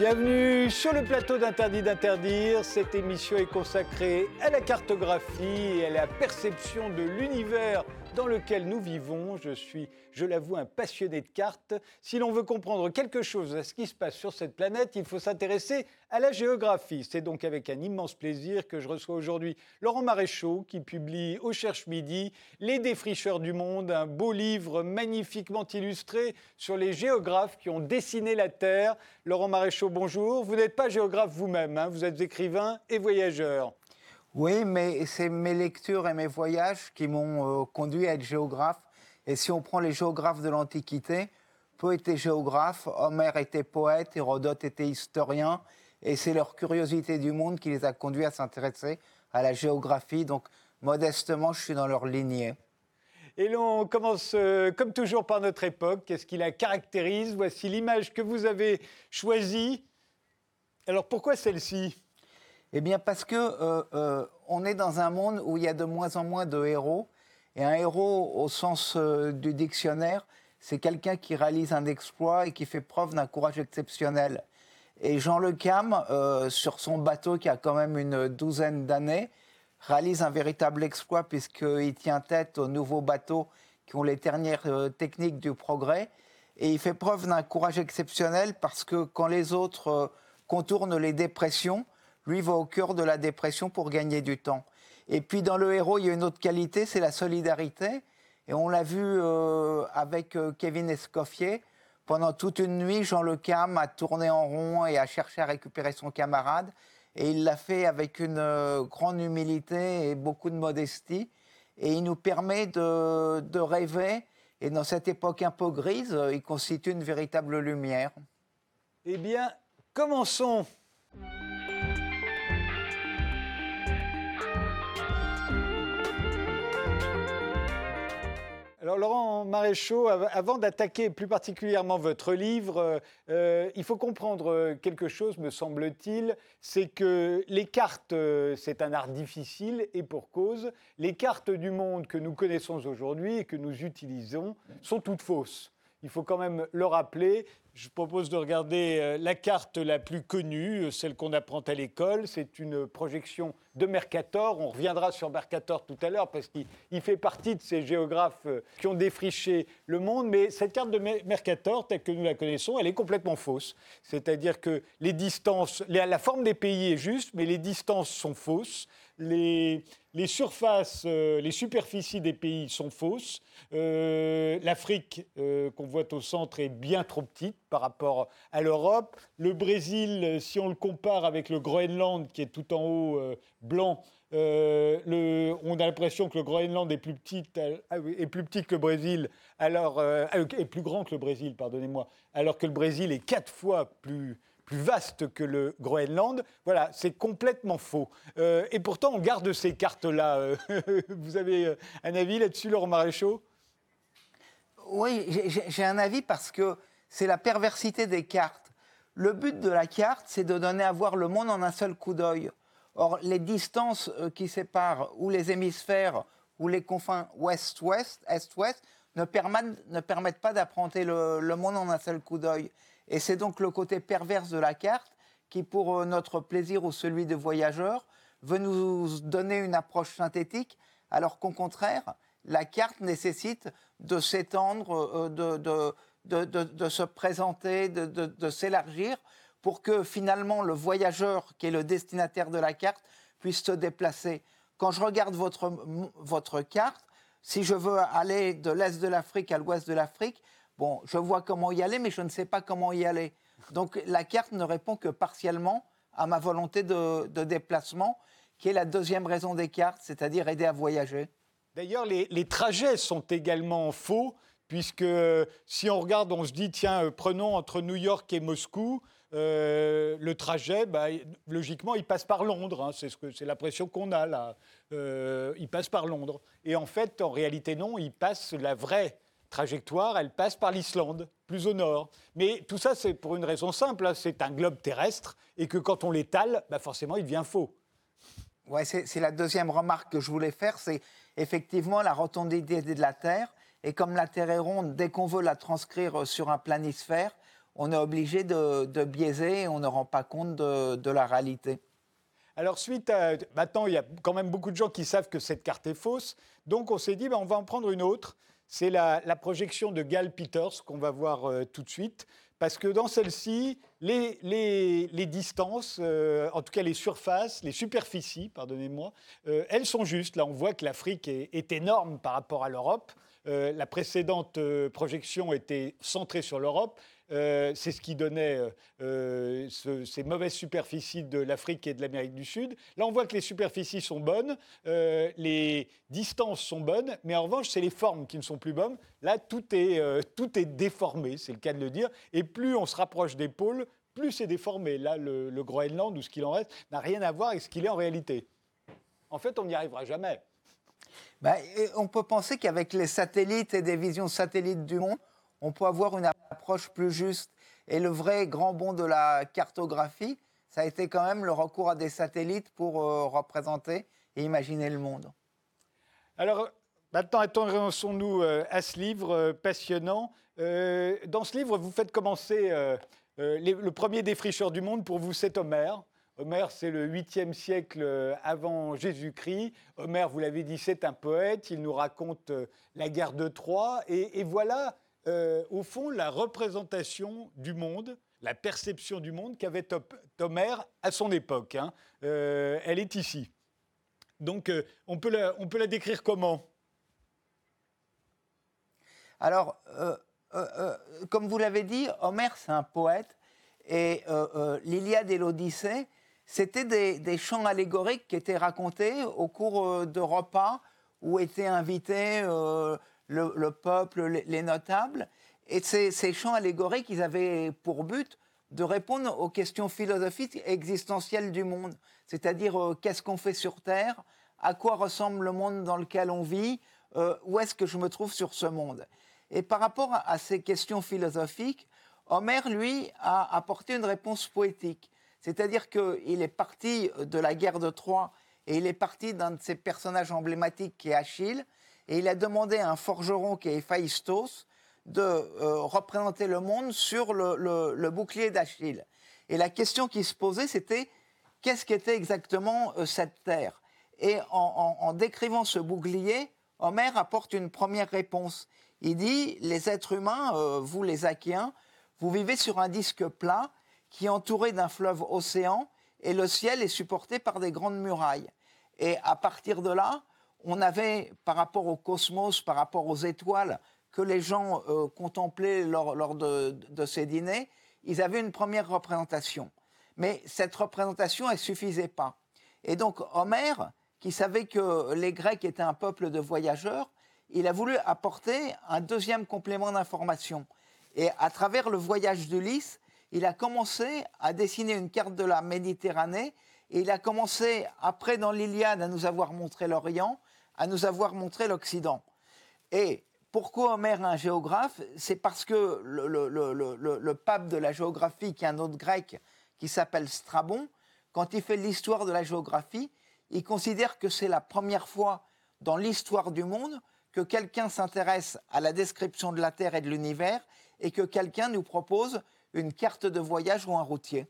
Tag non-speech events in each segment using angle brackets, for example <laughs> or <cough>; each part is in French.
Bienvenue sur le plateau d'Interdit d'interdire. Cette émission est consacrée à la cartographie et à la perception de l'univers dans lequel nous vivons. Je suis, je l'avoue, un passionné de cartes. Si l'on veut comprendre quelque chose à ce qui se passe sur cette planète, il faut s'intéresser à la géographie. C'est donc avec un immense plaisir que je reçois aujourd'hui Laurent Maréchaux qui publie au Cherche Midi Les défricheurs du monde, un beau livre magnifiquement illustré sur les géographes qui ont dessiné la Terre. Laurent Maréchaux, bonjour. Vous n'êtes pas géographe vous-même, hein. vous êtes écrivain et voyageur. Oui, mais c'est mes lectures et mes voyages qui m'ont euh, conduit à être géographe. Et si on prend les géographes de l'Antiquité, peu étaient géographes, Homère était poète, Hérodote était historien, et c'est leur curiosité du monde qui les a conduits à s'intéresser à la géographie. Donc, modestement, je suis dans leur lignée. Et l'on commence, euh, comme toujours, par notre époque. Qu'est-ce qui la caractérise? Voici l'image que vous avez choisie. Alors, pourquoi celle-ci? Eh bien, parce que euh, euh, on est dans un monde où il y a de moins en moins de héros. Et un héros, au sens euh, du dictionnaire, c'est quelqu'un qui réalise un exploit et qui fait preuve d'un courage exceptionnel. Et Jean Le Cam, sur son bateau qui a quand même une douzaine d'années, réalise un véritable exploit puisqu'il tient tête aux nouveaux bateaux qui ont les dernières techniques du progrès. Et il fait preuve d'un courage exceptionnel parce que quand les autres contournent les dépressions, lui va au cœur de la dépression pour gagner du temps. Et puis dans le héros, il y a une autre qualité, c'est la solidarité. Et on l'a vu euh, avec euh, Kevin Escoffier. Pendant toute une nuit, Jean Le Cam a tourné en rond et a cherché à récupérer son camarade. Et il l'a fait avec une euh, grande humilité et beaucoup de modestie. Et il nous permet de, de rêver. Et dans cette époque un peu grise, il constitue une véritable lumière. Eh bien, commençons. Alors Laurent Maréchaux, avant d'attaquer plus particulièrement votre livre, euh, euh, il faut comprendre euh, quelque chose, me semble-t-il, c'est que les cartes, c'est un art difficile et pour cause, les cartes du monde que nous connaissons aujourd'hui et que nous utilisons sont toutes fausses. Il faut quand même le rappeler, je propose de regarder euh, la carte la plus connue, euh, celle qu'on apprend à l'école. C'est une projection de Mercator. On reviendra sur Mercator tout à l'heure parce qu'il fait partie de ces géographes euh, qui ont défriché le monde. Mais cette carte de Mercator, telle que nous la connaissons, elle est complètement fausse. C'est-à-dire que les distances, la forme des pays est juste, mais les distances sont fausses. Les, surfaces, euh, les superficies des pays sont fausses. Euh, L'Afrique euh, qu'on voit au centre est bien trop petite par rapport à l'Europe. Le Brésil, si on le compare avec le Groenland qui est tout en haut blanc, on a l'impression que le Groenland est plus petit, ah est plus petit que le Brésil, alors est plus grand que le Brésil, pardonnez-moi, alors que le Brésil est quatre fois plus plus vaste que le Groenland. Voilà, c'est complètement faux. Euh, et pourtant, on garde ces cartes-là. Euh, <laughs> vous avez euh, un avis là-dessus, Laurent Maréchaux? Oui, j'ai un avis parce que c'est la perversité des cartes. Le but de la carte, c'est de donner à voir le monde en un seul coup d'œil. Or, les distances qui séparent ou les hémisphères ou les confins ouest-ouest, est-ouest, ne permettent, pas d'apprendre le, le monde en un seul coup d'œil. Et c'est donc le côté perverse de la carte qui, pour euh, notre plaisir ou celui de voyageurs, veut nous donner une approche synthétique, alors qu'au contraire, la carte nécessite de s'étendre, euh, de, de, se présenter, de, s'élargir, pour que finalement le voyageur, qui est le destinataire de la carte, puisse se déplacer. Quand je regarde votre carte, si je veux aller de l'est de l'Afrique à l'ouest de l'Afrique, Bon, je vois comment y aller, mais je ne sais pas comment y aller. Donc la carte ne répond que partiellement à ma volonté de, déplacement, qui est la deuxième raison des cartes, c'est-à-dire aider à voyager. D'ailleurs, les, trajets sont également faux, puisque si on regarde, on se dit, tiens, euh, prenons entre New York et Moscou, euh, le trajet, bah, logiquement, il passe par Londres. Hein, c'est ce l'impression qu'on a là. Euh, il passe par Londres. Et en fait, en réalité, non, il passe la vraie trajectoire, elle passe par l'Islande, plus au nord. Mais tout ça, c'est pour une raison simple, hein, c'est un globe terrestre, et que quand on l'étale, bah forcément, il devient faux. Ouais, c'est la deuxième remarque que je voulais faire, c'est effectivement la rotondité de la Terre. Et comme la Terre est ronde, dès qu'on veut la transcrire sur un planisphère, on est obligé de, biaiser et on ne rend pas compte de, la réalité. Alors suite à... Maintenant, il y a quand même beaucoup de gens qui savent que cette carte est fausse. Donc on s'est dit, ben, on va en prendre une autre. C'est la, projection de Gal Peters qu'on va voir euh, tout de suite. Parce que dans celle-ci, les, distances, euh, en tout cas les surfaces, les superficies, pardonnez-moi, euh, elles sont justes. Là, on voit que l'Afrique est, énorme par rapport à l'Europe. la précédente projection était centrée sur l'Europe. Euh, c'est ce qui donnait euh, euh, ces mauvaises superficies de l'Afrique et de l'Amérique du Sud. Là, on voit que les superficies sont bonnes, les distances sont bonnes, mais en revanche, c'est les formes qui ne sont plus bonnes. Là, tout est, tout est déformé, c'est le cas de le dire. Et plus on se rapproche des pôles, plus c'est déformé. Là, le, Groenland, ou ce qu'il en reste, n'a rien à voir avec ce qu'il est en réalité. En fait, on n'y arrivera jamais. Ben, on peut penser qu'avec les satellites et des visions satellites du monde, on peut avoir une approche plus juste. Et le vrai grand bond de la cartographie, ça a été quand même le recours à des satellites pour euh, représenter et imaginer le monde. Alors, maintenant, intéressons-nous euh, à ce livre euh, passionnant. dans ce livre, vous faites commencer le premier défricheur du monde. Pour vous, c'est Homère. Homère, c'est le 8e siècle avant Jésus-Christ. Homère, vous l'avez dit, c'est un poète. Il nous raconte la guerre de Troie. Et, et voilà euh, au fond, la représentation du monde, la perception du monde qu'avait Homère à son époque. Hein. Euh, elle est ici. Donc, euh, on, peut la, décrire comment? Alors, comme vous l'avez dit, Homère, c'est un poète. Et l'Iliade et l'Odyssée, c'était des, chants allégoriques qui étaient racontés au cours de repas où étaient invités le, peuple, les, notables. Et ces, chants allégoriques, ils avaient pour but de répondre aux questions philosophiques existentielles du monde. C'est-à-dire, euh, qu'est-ce qu'on fait sur Terre? À quoi ressemble le monde dans lequel on vit? Euh, Où est-ce que je me trouve sur ce monde? Et par rapport à, ces questions philosophiques, Homère, lui, a apporté une réponse poétique. C'est-à-dire qu'il est parti de la guerre de Troie et il est parti d'un de ses personnages emblématiques qui est Achille, et il a demandé à un forgeron qui est Héphaïstos de euh, représenter le monde sur le, bouclier d'Achille. Et la question qui se posait, c'était qu'est-ce qu'était exactement euh, cette terre? Et en, décrivant ce bouclier, Homère apporte une première réponse. Il dit, les êtres humains, euh, vous les Achéens, vous vivez sur un disque plat qui est entouré d'un fleuve océan et le ciel est supporté par des grandes murailles. Et à partir de là, on avait, par rapport au cosmos, par rapport aux étoiles que les gens euh, contemplaient lors, de, ces dîners, ils avaient une première représentation. Mais cette représentation, elle ne suffisait pas. Et donc Homère, qui savait que les Grecs étaient un peuple de voyageurs, il a voulu apporter un deuxième complément d'information. Et à travers le voyage d'Ulysse, il a commencé à dessiner une carte de la Méditerranée et il a commencé, après dans l'Iliade, à nous avoir montré l'Orient à nous avoir montré l'Occident. Et pourquoi Homère est un géographe? C'est parce que le, pape de la géographie, qui est un autre grec, qui s'appelle Strabon, quand il fait l'histoire de la géographie, il considère que c'est la première fois dans l'histoire du monde que quelqu'un s'intéresse à la description de la Terre et de l'univers et que quelqu'un nous propose une carte de voyage ou un routier.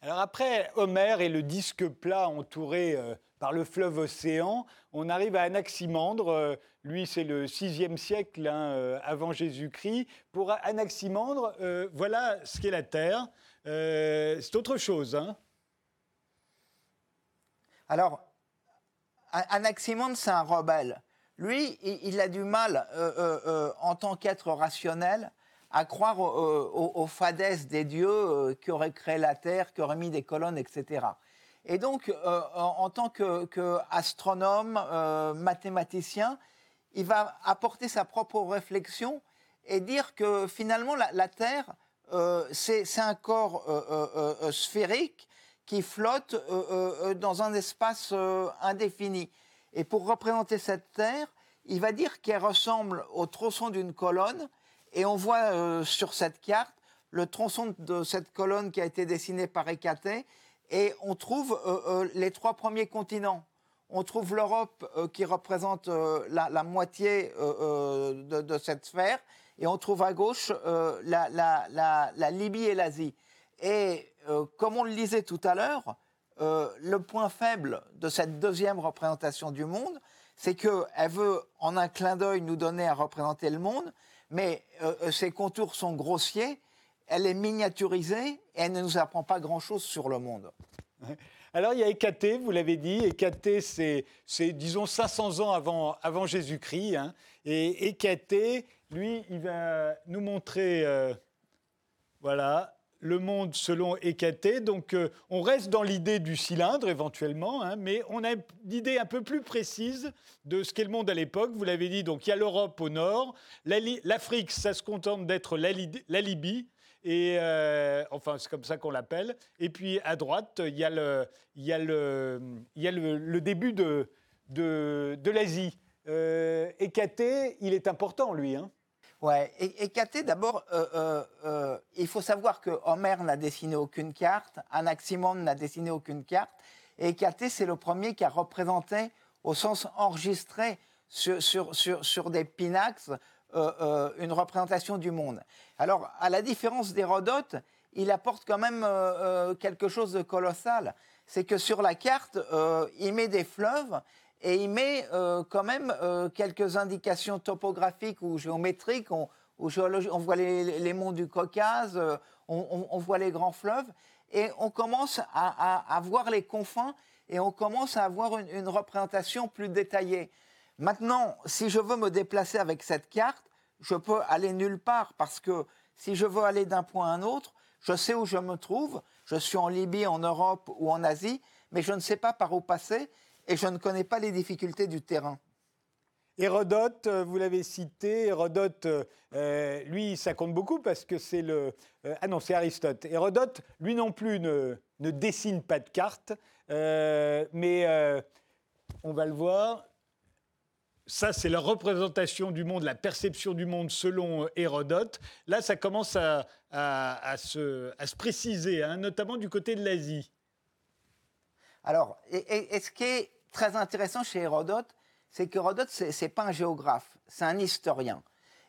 Alors après Homère et le disque plat entouré euh, par le fleuve Océan, on arrive à Anaximandre. Euh, lui, c'est le 6e siècle hein, euh, avant Jésus-Christ. Pour Anaximandre, euh, voilà ce qu'est la Terre. c'est autre chose. Hein. Alors, Anaximandre, c'est un rebelle. Lui, il, a du mal, en tant qu'être rationnel, à croire aux, fadaises des dieux qui auraient créé la Terre, qui auraient mis des colonnes, etc. Et donc, euh, en, tant qu'astronome, euh, mathématicien, il va apporter sa propre réflexion et dire que finalement, la, Terre, euh, c'est un corps sphérique qui flotte dans un espace indéfini. Et pour représenter cette Terre, il va dire qu'elle ressemble au tronçon d'une colonne. Et on voit sur cette carte le tronçon de cette colonne qui a été dessiné par Hécaté et on trouve euh, euh, les trois premiers continents. On trouve l'Europe euh, qui représente la, moitié de, cette sphère, et on trouve à gauche la, Libye et l'Asie. Et comme on le disait tout à l'heure, le point faible de cette deuxième représentation du monde, c'est qu'elle veut, en un clin d'œil, nous donner à représenter le monde, mais ses contours sont grossiers, elle est miniaturisée et elle ne nous apprend pas grand-chose sur le monde. Alors il y a Hécaté, vous l'avez dit. Hécaté, c'est, disons 500 ans avant, Jésus-Christ. Hein. Et Hécaté, lui, il va nous montrer, euh, voilà, le monde selon Hécaté. Donc euh, on reste dans l'idée du cylindre éventuellement, hein, mais on a une idée un peu plus précise de ce qu'est le monde à l'époque. Vous l'avez dit, donc il y a l'Europe au nord, l'Afrique, ça se contente d'être la Libye. Et euh, enfin, c'est comme ça qu'on l'appelle. Et puis à droite, il y a le, début de, l'Asie. Euh, il est important, lui. Hein. Ouais, Hécaté, d'abord, euh, euh, il faut savoir que n'a dessiné aucune carte, Anaximandre n'a dessiné aucune carte, et Hécaté, c'est le premier qui a représenté, au sens enregistré, sur, des pinax, euh, euh, une représentation du monde. Alors, à la différence d'Hérodote, il apporte quand même euh, quelque chose de colossal. C'est que sur la carte, il met des fleuves et il met quand même quelques indications topographiques ou géométriques. On, on voit les, monts du Caucase, on, voit les grands fleuves, et on commence à, voir les confins et on commence à avoir une représentation plus détaillée. Maintenant, si je veux me déplacer avec cette carte, je peux aller nulle part parce que si je veux aller d'un point à un autre, je sais où je me trouve. Je suis en Libye, en Europe ou en Asie, mais je ne sais pas par où passer et je ne connais pas les difficultés du terrain. Hérodote, euh, vous l'avez cité, Hérodote, euh, euh, lui, ça compte beaucoup parce que c'est le... ah non, c'est Aristote. Hérodote, lui non plus, ne, ne dessine pas de carte, mais on va le voir, ça, c'est la représentation du monde, la perception du monde selon euh, Hérodote. Là, ça commence à, se, préciser, hein, notamment du côté de l'Asie. Alors, et, ce qui est très intéressant chez Hérodote, c'est qu'Hérodote, ce n'est pas un géographe, c'est un historien.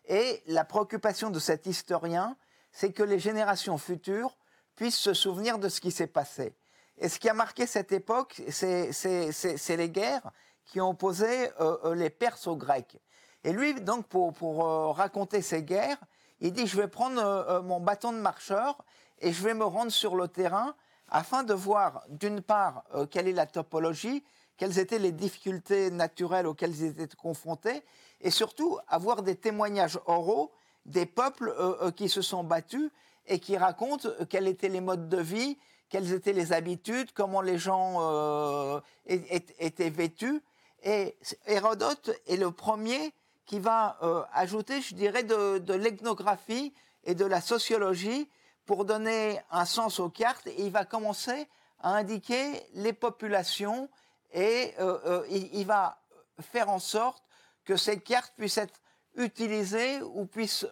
Et la préoccupation de cet historien, c'est que les générations futures puissent se souvenir de ce qui s'est passé. Et ce qui a marqué cette époque, c'est les guerres, qui opposé euh, euh, les Perses aux Grecs. Et lui, donc, pour, euh, raconter ces guerres, il dit, je vais prendre mon bâton de marcheur et je vais me rendre sur le terrain afin de voir, d'une part, quelle est la topologie, quelles étaient les difficultés naturelles auxquelles ils étaient confrontés, et surtout avoir des témoignages oraux des peuples qui se sont battus et qui racontent quels étaient les modes de vie, quelles étaient les habitudes, comment les gens étaient vêtus. Et Hérodote est le premier qui va euh, ajouter, je dirais, de, l'ethnographie et de la sociologie pour donner un sens aux cartes. Il va commencer à indiquer les populations et euh, euh, il, va faire en sorte que ces cartes puissent être utilisées ou puissent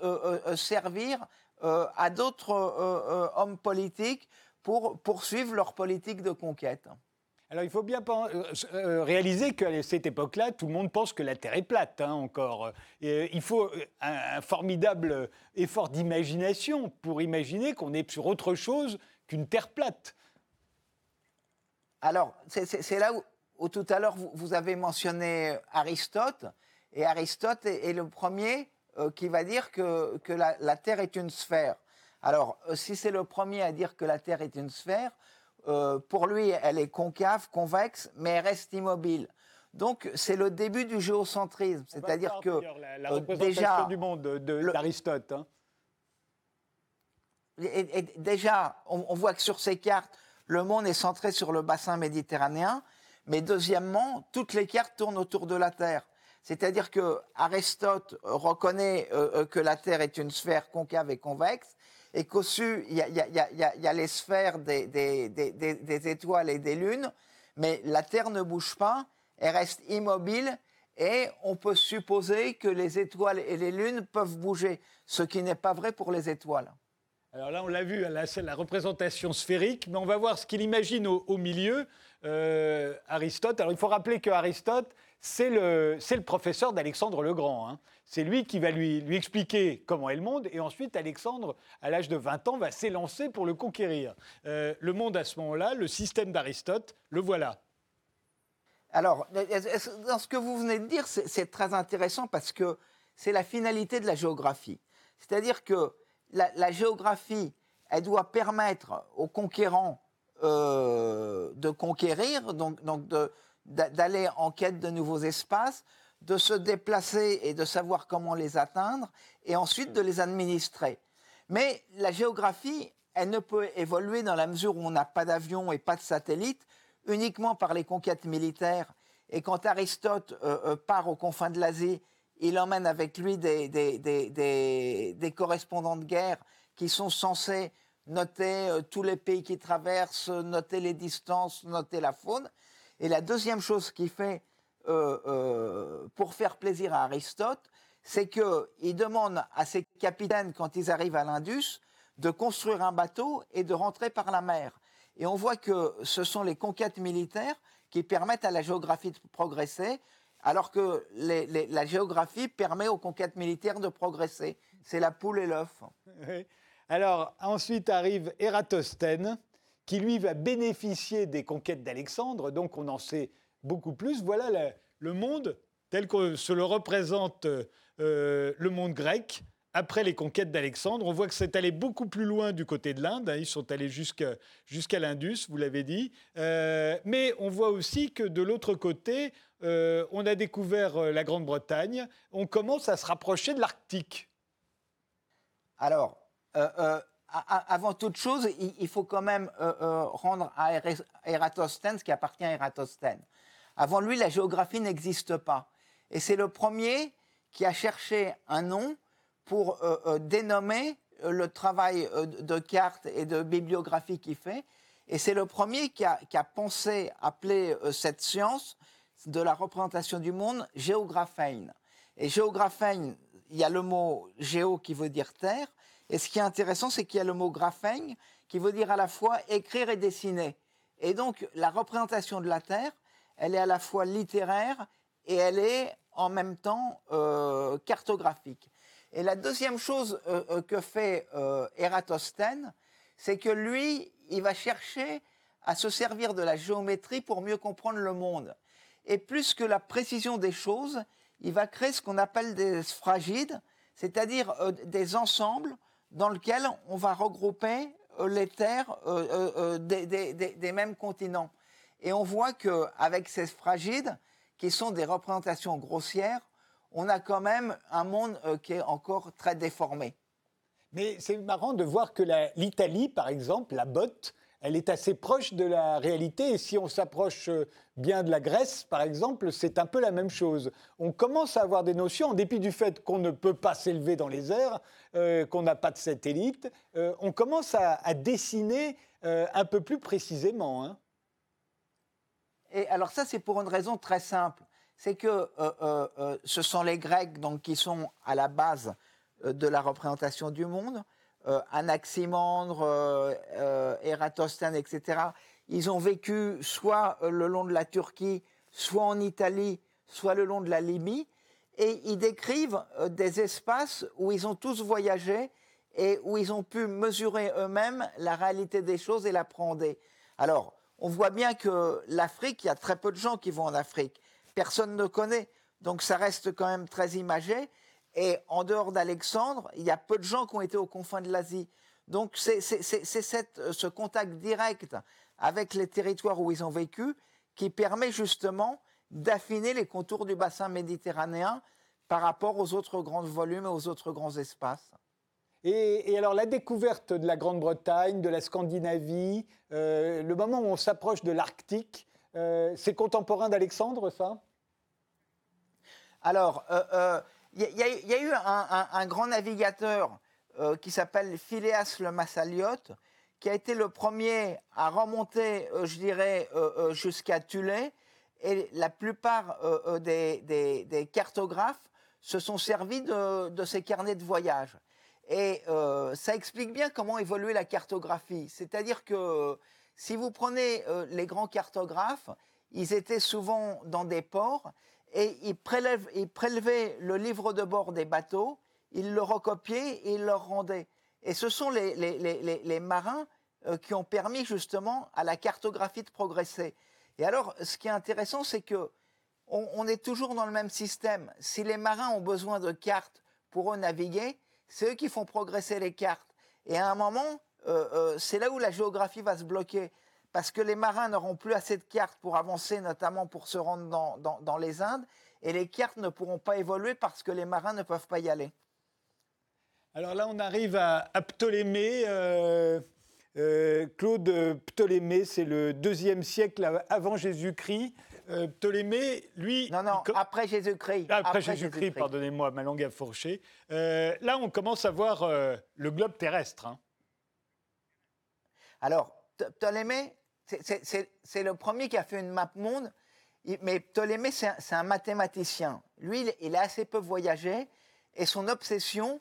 servir à d'autres hommes politiques pour poursuivre leur politique de conquête. Alors il faut bien euh, euh, réaliser qu'à cette époque-là, tout le monde pense que la Terre est plate hein, encore. Et il faut un, formidable effort d'imagination pour imaginer qu'on est sur autre chose qu'une Terre plate. Alors c'est là où, tout à l'heure vous, avez mentionné Aristote, et Aristote est, le premier euh, qui va dire que, la, Terre est une sphère. Alors si c'est le premier à dire que la Terre est une sphère, euh, pour lui, elle est concave, convexe, mais elle reste immobile. Donc, c'est le début du géocentrisme. C'est-à-dire que. La, euh, représentation du monde d'Aristote. Hein. Et, déjà, on, voit que sur ces cartes, le monde est centré sur le bassin méditerranéen. Mais deuxièmement, toutes les cartes tournent autour de la Terre. C'est-à-dire que Aristote reconnaît euh, que la Terre est une sphère concave et convexe, et qu'au-dessus, il y, a, les sphères des, étoiles et des lunes, mais la Terre ne bouge pas, elle reste immobile, et on peut supposer que les étoiles et les lunes peuvent bouger, ce qui n'est pas vrai pour les étoiles. Alors là, on l'a vu, c'est la représentation sphérique, mais on va voir ce qu'il imagine au, milieu, euh, Aristote. Alors il faut rappeler que Aristote, c'est le, professeur d'Alexandre le Grand. Hein. C'est lui qui va lui, expliquer comment est le monde, et ensuite Alexandre, à l'âge de 20 ans, va s'élancer pour le conquérir. Euh, le monde à ce moment-là, le système d'Aristote, le voilà. Alors, dans ce que vous venez de dire, c'est très intéressant parce que c'est la finalité de la géographie. C'est-à-dire que la, géographie, elle doit permettre aux conquérants euh, de conquérir, donc, d'aller en quête de nouveaux espaces, de se déplacer et de savoir comment les atteindre, et ensuite de les administrer. Mais la géographie, elle ne peut évoluer dans la mesure où on n'a pas d'avion et pas de satellite uniquement par les conquêtes militaires. Et quand Aristote euh, euh, part aux confins de l'Asie, il emmène avec lui des, des, correspondants de guerre qui sont censés noter euh, tous les pays qu'il traverse, noter les distances, noter la faune. Et la deuxième chose qu'il fait pour faire plaisir à Aristote, c'est qu'il demande à ses capitaines, quand ils arrivent à l'Indus, de construire un bateau et de rentrer par la mer. Et on voit que ce sont les conquêtes militaires qui permettent à la géographie de progresser, alors que la géographie permet aux conquêtes militaires de progresser. C'est la poule et l'œuf. Alors ensuite arrive Ératosthène, qui lui va bénéficier des conquêtes d'Alexandre, donc on en sait beaucoup plus. Voilà le monde tel que se le représente euh, le monde grec après les conquêtes d'Alexandre. On voit que c'est allé beaucoup plus loin du côté de l'Inde. Hein. ils sont allés jusqu'à l'Indus, vous l'avez dit. Euh, mais on voit aussi que de l'autre côté, euh, on a découvert la Grande-Bretagne. On commence à se rapprocher de l'Arctique. Alors, avant toute chose, il, faut quand même rendre à Eratosthène ce qui appartient à Eratosthène. Avant lui, la géographie n'existe pas. Et c'est le premier qui a cherché un nom pour euh, euh, dénommer euh, le travail de cartes et de bibliographie qu'il fait. Et c'est le premier qui a, pensé appeler cette science de la représentation du monde géographène. Et géographène, il y a le mot géo qui veut dire terre. Et ce qui est intéressant, c'est qu'il y a le mot graphène qui veut dire à la fois écrire et dessiner. Et donc, la représentation de la terre, elle est à la fois littéraire et elle est en même temps cartographique. Et la deuxième chose euh, euh, que fait euh, Eratosthène, c'est que lui, il va chercher à se servir de la géométrie pour mieux comprendre le monde. Et plus que la précision des choses, il va créer ce qu'on appelle des sphagides, c'est-à-dire des ensembles dans lesquels on va regrouper les terres des, mêmes continents. Et on voit qu'avec ces sphagides, qui sont des représentations grossières, on a quand même un monde euh, qui est encore très déformé. Mais c'est marrant de voir que l'Italie, par exemple, la botte, elle est assez proche de la réalité. Et si on s'approche euh, bien de la Grèce, par exemple, c'est un peu la même chose. On commence à avoir des notions, en dépit du fait qu'on ne peut pas s'élever dans les airs, euh, qu'on n'a pas de satellite, on commence à, dessiner un peu plus précisément. Hein. Et alors ça, c'est pour une raison très simple c'est que euh, euh, euh, ce sont les Grecs donc, qui sont à la base de la représentation du monde. Anaximandre, Eratosthène, etc. Ils ont vécu soit le long de la Turquie, soit en Italie, soit le long de la Libye. Et ils décrivent des espaces où ils ont tous voyagé et où ils ont pu mesurer eux-mêmes la réalité des choses et l'apprendre. Alors, on voit bien que l'Afrique, il y a très peu de gens qui vont en Afrique personne ne connaît. Donc ça reste quand même très imagé. Et en dehors d'Alexandre, il y a peu de gens qui ont été aux confins de l'Asie. Donc c'est ce contact direct avec les territoires où ils ont vécu qui permet justement d'affiner les contours du bassin méditerranéen par rapport aux autres grands volumes et aux autres grands espaces. Et, alors la découverte de la Grande-Bretagne, de la Scandinavie, euh, le moment où on s'approche de l'Arctique, euh, c'est contemporain d'Alexandre, ça? Alors, il euh, euh, y, a eu un, grand navigateur qui s'appelle Phileas le Massaliote, qui a été le premier à remonter, je dirais, jusqu'à Tulé. Et la plupart des, cartographes se sont servis de, de ces carnets de voyage. Et ça explique bien comment évoluer la cartographie. C'est-à-dire que si vous prenez euh, les grands cartographes, ils étaient souvent dans des ports et il, prélève, il prélevait le livre de bord des bateaux, il le recopiait et il leur rendait. Et ce sont les, les, marins euh, qui ont permis justement à la cartographie de progresser. Et alors, ce qui est intéressant, c'est que on, est toujours dans le même système. Si les marins ont besoin de cartes pour eux naviguer, c'est eux qui font progresser les cartes. Et à un moment, euh, euh, c'est là où la géographie va se bloquer. Parce que les marins n'auront plus assez de cartes pour avancer, notamment pour se rendre dans, les Indes. Et les cartes ne pourront pas évoluer parce que les marins ne peuvent pas y aller. Alors là, on arrive à, Ptolémée. Euh, Claude Ptolémée, c'est le deuxième siècle avant Jésus-Christ. Ptolémée, lui. Non, non, après Jésus-Christ. Après, Jésus-Christ, pardonnez-moi, ma langue a fourché. là, on commence à voir le globe terrestre. Hein. Alors, Ptolémée, c'est le premier qui a fait une map monde, mais Ptolémée, c'est un, mathématicien. Lui, il, a assez peu voyagé, et son obsession,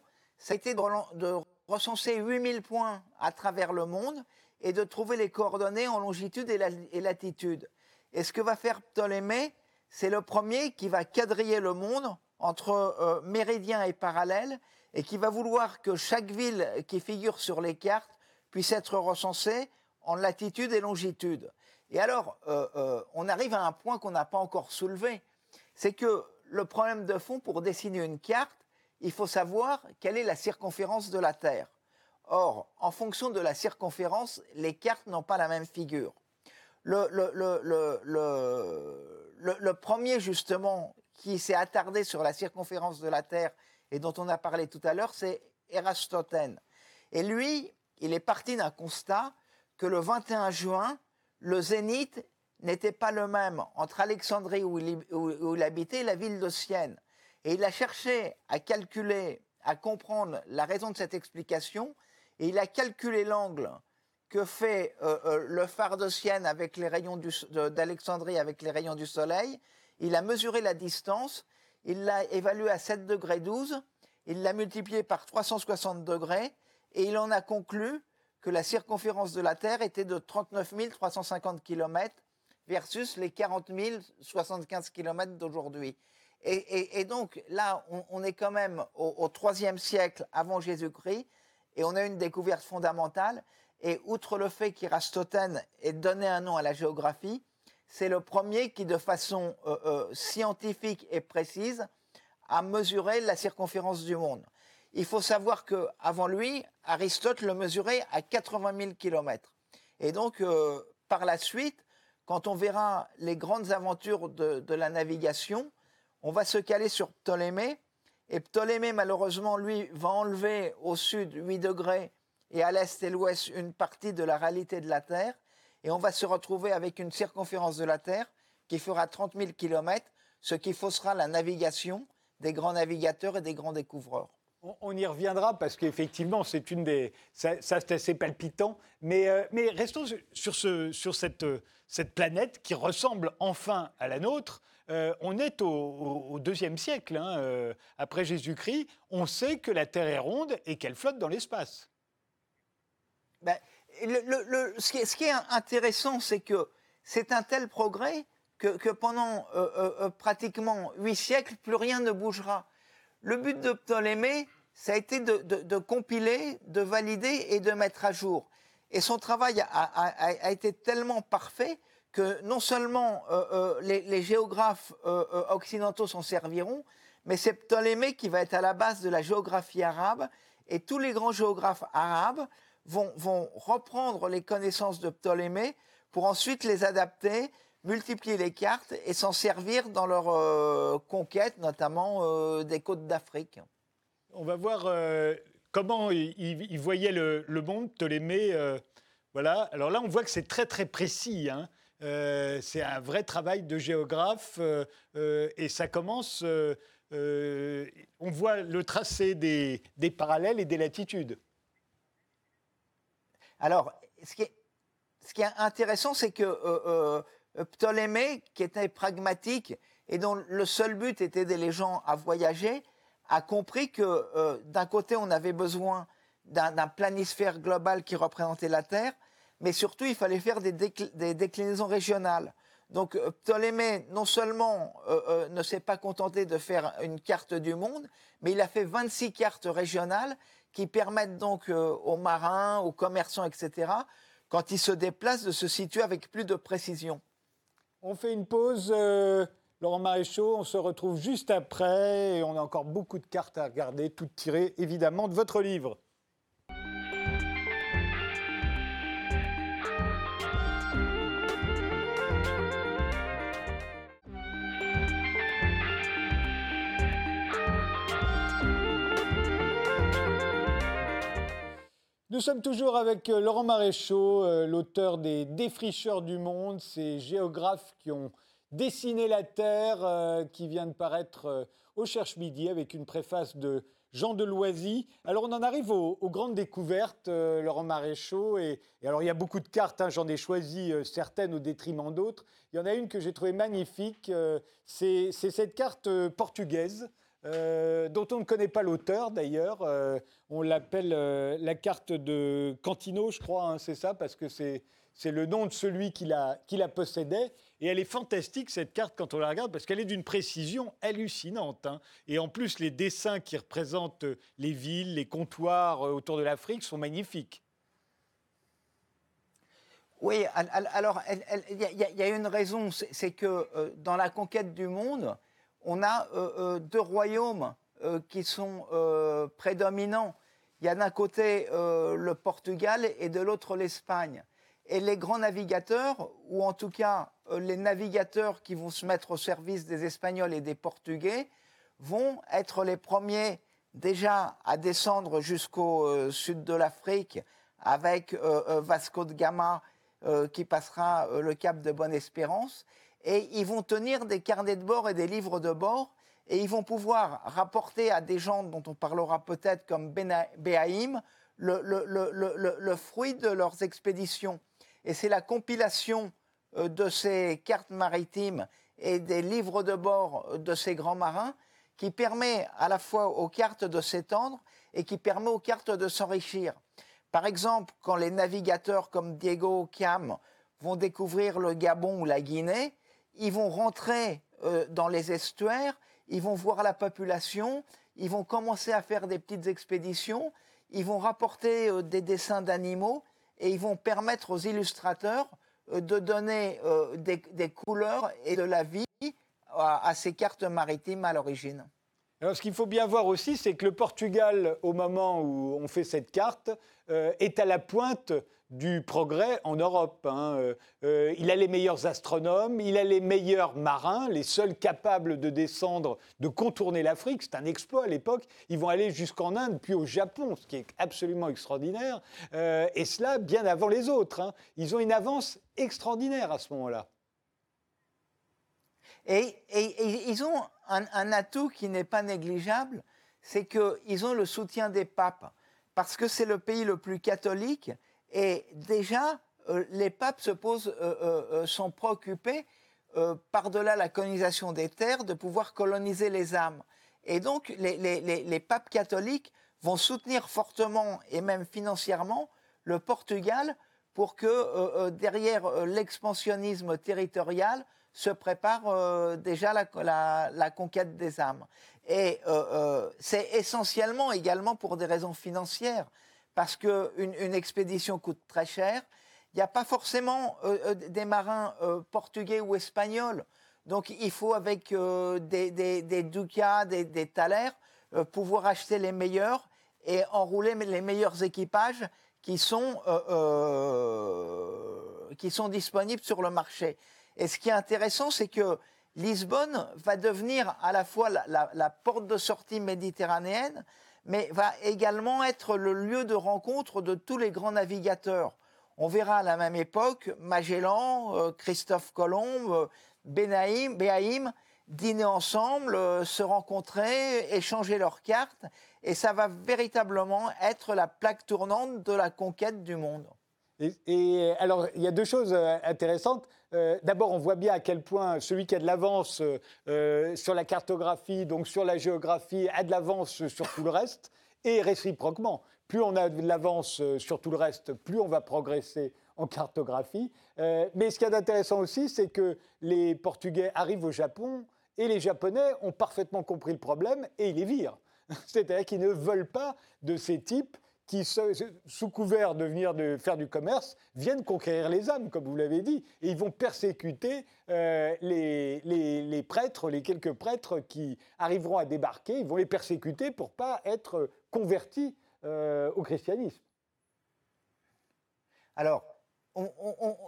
a été de, recenser 8000 points à travers le monde et de trouver les coordonnées en longitude et, latitude. Et ce que va faire Ptolémée, c'est le premier qui va quadriller le monde entre euh, méridien et parallèle, et qui va vouloir que chaque ville qui figure sur les cartes puisse être recensée en latitude et longitude. Et alors, euh, euh, on arrive à un point qu'on n'a pas encore soulevé, c'est que le problème de fond, pour dessiner une carte, il faut savoir quelle est la circonférence de la Terre. Or, en fonction de la circonférence, les cartes n'ont pas la même figure. Le, premier, justement, qui s'est attardé sur la circonférence de la Terre et dont on a parlé tout à l'heure, c'est Erastotène. Et lui, il est parti d'un constat que le 21 juin, le zénith n'était pas le même entre Alexandrie où il, habitait et la ville de Sienne. Et il a cherché à calculer, à comprendre la raison de cette explication, et il a calculé l'angle que fait euh, euh, le phare de Sienne avec les rayons d'Alexandrie avec les rayons du soleil. Il a mesuré la distance, il l'a évalué à 7 degrés 12, il l'a multiplié par 360 degrés, et il en a conclu que la circonférence de la Terre était de 39 350 km versus les 40 075 km d'aujourd'hui. Et, donc là, on, est quand même au, IIIe siècle avant Jésus-Christ, et on a une découverte fondamentale. Et outre le fait qu'Irastotène ait donné un nom à la géographie, c'est le premier qui, de façon euh, euh, scientifique et précise, a mesuré la circonférence du monde. Il faut savoir que avant lui, Aristote le mesurait à 80 000 km. Et donc, euh, par la suite, quand on verra les grandes aventures de, la navigation, on va se caler sur Ptolémée. Et Ptolémée, malheureusement, lui, va enlever au sud 8 degrés et à l'est et l'ouest une partie de la réalité de la Terre. Et on va se retrouver avec une circonférence de la Terre qui fera 30 000 km, ce qui faussera la navigation des grands navigateurs et des grands découvreurs. On y reviendra parce qu'effectivement, c'est une des. Ça, c'est assez palpitant. Mais, euh, restons sur, ce, sur cette, cette, planète qui ressemble enfin à la nôtre. Euh, on est au, deuxième siècle, hein, euh, après Jésus-Christ. On sait que la Terre est ronde et qu'elle flotte dans l'espace. Ben, le, ce, qui, ce, qui, est intéressant, c'est que c'est un tel progrès que, que pendant pratiquement huit siècles, plus rien ne bougera. Le but de Ptolémée, ça a été de, compiler, de valider et de mettre à jour. Et son travail a, été tellement parfait que non seulement euh, euh, les, géographes euh, occidentaux s'en serviront, mais c'est Ptolémée qui va être à la base de la géographie arabe, et tous les grands géographes arabes vont, vont reprendre les connaissances de Ptolémée pour ensuite les adapter multiplier les cartes et s'en servir dans leur euh, conquête, notamment euh, des côtes d'Afrique. On va voir euh, comment il, voyait le, monde, Ptolémée. voilà. Alors là, on voit que c'est très très précis. Hein. c'est un vrai travail de géographe et ça commence. on voit le tracé des, des, parallèles et des latitudes. Alors, ce qui est, ce qui est intéressant, c'est que Ptolémée, qui était pragmatique et dont le seul but était d'aider les gens à voyager, a compris que euh, d'un côté, on avait besoin d'un planisphère global qui représentait la Terre, mais surtout, il fallait faire des, déclinaisons régionales. Donc Ptolémée, non seulement ne s'est pas contenté de faire une carte du monde, mais il a fait 26 cartes régionales qui permettent donc aux marins, aux commerçants, etc., quand ils se déplacent, de se situer avec plus de précision. On fait une pause. Laurent Maréchaux, on se retrouve juste après et on a encore beaucoup de cartes à regarder, toutes tirées évidemment de votre livre. Nous sommes toujours avec euh, Laurent Maréchaux, euh, l'auteur des Défricheurs du monde, ces géographes qui ont Dessiner la Terre, euh, qui vient de paraître au Cherche Midi avec une préface de Jean Deloisy. Alors on en arrive aux, grandes découvertes, Laurent Maréchaux. Et, alors il y a beaucoup de cartes, hein, j'en ai choisi certaines au détriment d'autres. Il y en a une que j'ai trouvée magnifique, c'est cette carte portugaise. Dont on ne connaît pas l'auteur d'ailleurs. on l'appelle la carte de Cantino, je crois, hein, c'est ça, parce que c'est le nom de celui qui la, qui la possédait. Et elle est fantastique, cette carte, quand on la regarde, parce qu'elle est d'une précision hallucinante. Hein. Et en plus, les dessins qui représentent les villes, les comptoirs euh, autour de l'Afrique sont magnifiques. Oui, alors il y, a une raison, c'est que euh, dans la conquête du monde, on a euh, deux royaumes qui sont prédominants. Il y a d'un côté le Portugal et de l'autre l'Espagne. Et les grands navigateurs, ou en tout cas euh, les navigateurs qui vont se mettre au service des Espagnols et des Portugais, vont être les premiers déjà à descendre jusqu'au euh, sud de l'Afrique avec euh, Vasco de Gama qui passera le cap de Bonne-Espérance. Et ils vont tenir des carnets de bord et des livres de bord et ils vont pouvoir rapporter à des gens dont on parlera peut-être comme Béhaïm le, le, fruit de leurs expéditions. Et c'est la compilation euh, de ces cartes maritimes et des livres de bord de ces grands marins qui permet à la fois aux cartes de s'étendre et qui permet aux cartes de s'enrichir. Par exemple, quand les navigateurs comme Diego Cam vont découvrir le Gabon ou la Guinée, ils vont rentrer euh, dans les estuaires, ils vont voir la population, ils vont commencer à faire des petites expéditions, ils vont rapporter euh, des dessins d'animaux et ils vont permettre aux illustrateurs euh, de donner des, couleurs et de la vie à, ces cartes maritimes à l'origine. Alors, ce qu'il faut bien voir aussi, c'est que le Portugal, au moment où on fait cette carte, est à la pointe du progrès en Europe. Hein. Euh, euh, il a les meilleurs astronomes, il a les meilleurs marins, les seuls capables de descendre, de contourner l'Afrique. C'est un exploit à l'époque. Ils vont aller jusqu'en Inde, puis au Japon, ce qui est absolument extraordinaire. Euh, et cela bien avant les autres. Hein. Ils ont une avance extraordinaire à ce moment-là. Et, ils ont un, un atout qui n'est pas négligeable, c'est qu'ils ont le soutien des papes, parce que c'est le pays le plus catholique et déjà, euh, les papes se posent, euh, euh, sont préoccupés, par-delà la colonisation des terres, de pouvoir coloniser les âmes. Et donc, les, papes catholiques vont soutenir fortement et même financièrement le Portugal pour que derrière l'expansionnisme territorial se prépare déjà la, conquête des âmes. Et c'est essentiellement également pour des raisons financières parce qu'une une expédition coûte très cher. Il n'y a pas forcément euh, euh, des marins euh, portugais ou espagnols. Donc il faut avec des, des, des, Ducas, des, des Thaler, pouvoir acheter les meilleurs et enrouler les meilleurs équipages qui sont, qui sont disponibles sur le marché. Et ce qui est intéressant, c'est que Lisbonne va devenir à la fois la porte de sortie méditerranéenne, mais va également être le lieu de rencontre de tous les grands navigateurs. On verra à la même époque Magellan, euh, Christophe Colomb, euh, Benaïm, dîner ensemble, euh, se rencontrer, échanger leurs cartes, et ça va véritablement être la plaque tournante de la conquête du monde. Et, alors, il y a deux choses intéressantes. D'abord, on voit bien à quel point celui qui a de l'avance sur la cartographie, donc sur la géographie, a de l'avance sur tout le reste, et réciproquement. Plus on a de l'avance sur tout le reste, plus on va progresser en cartographie. Euh, mais ce qui est intéressant aussi, c'est que les Portugais arrivent au Japon et les Japonais ont parfaitement compris le problème et ils les virent. <laughs> C'est-à-dire qu'ils ne veulent pas de ces types qui, sous couvert de venir de faire du commerce, viennent conquérir les âmes, comme vous l'avez dit. Et ils vont persécuter euh, les, prêtres, les quelques prêtres qui arriveront à débarquer. Ils vont les persécuter pour ne pas être convertis euh, au christianisme. Alors,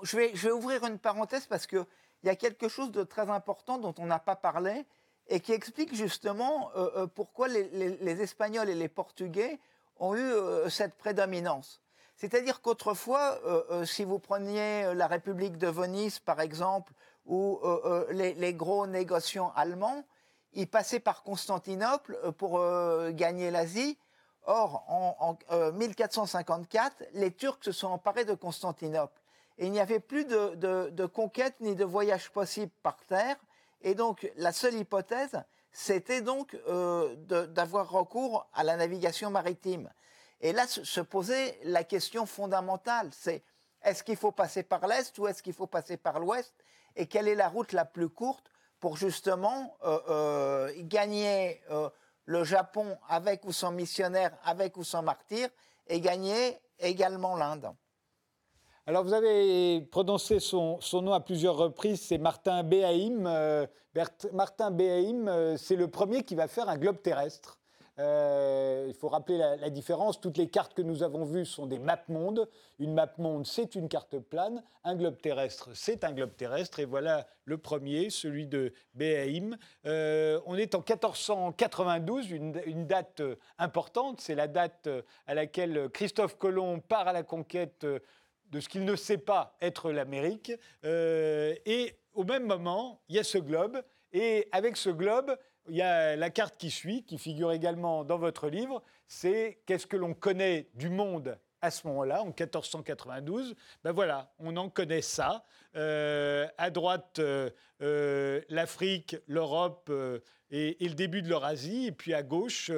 je, vais, ouvrir une parenthèse parce qu'il y a quelque chose de très important dont on n'a pas parlé et qui explique justement euh, pourquoi les Espagnols et les Portugais ont eu euh, cette prédominance. C'est-à-dire qu'autrefois, euh, euh, si vous preniez la République de Venise, par exemple, ou les, gros négociants allemands, ils passaient par Constantinople pour gagner l'Asie. Or, en, 1454, les Turcs se sont emparés de Constantinople. Et il n'y avait plus de, de conquête ni de voyage possible par terre. Et donc, la seule hypothèse, c'était donc euh, d'avoir recours à la navigation maritime. Et là se posait la question fondamentale, c'est est-ce qu'il faut passer par l'Est ou est-ce qu'il faut passer par l'Ouest Et quelle est la route la plus courte pour justement euh, euh, gagner le Japon avec ou sans missionnaire, avec ou sans martyr, et gagner également l'Inde? Alors, vous avez prononcé son, nom à plusieurs reprises, c'est Martin Behaim. Euh, Martin Behaim, euh, c'est le premier qui va faire un globe terrestre. Euh, il faut rappeler la, différence. Toutes les cartes que nous avons vues sont des maps monde. Une map monde, c'est une carte plane. Un globe terrestre, c'est un globe terrestre. Et voilà le premier, celui de Behaim. on est en 1492, une, une date importante. C'est la date à laquelle Christophe Colomb part à la conquête de ce qu'il ne sait pas être l'Amérique. Euh, et au même moment, il y a ce globe. Et avec ce globe, il y a la carte qui suit, qui figure également dans votre livre. C'est qu'est-ce que l'on connaît du monde à ce moment-là, en 1492, ben voilà, on en connaît ça. Euh, à droite, euh, l'Afrique, l'Europe et, et, le début de l'Eurasie, et puis à gauche,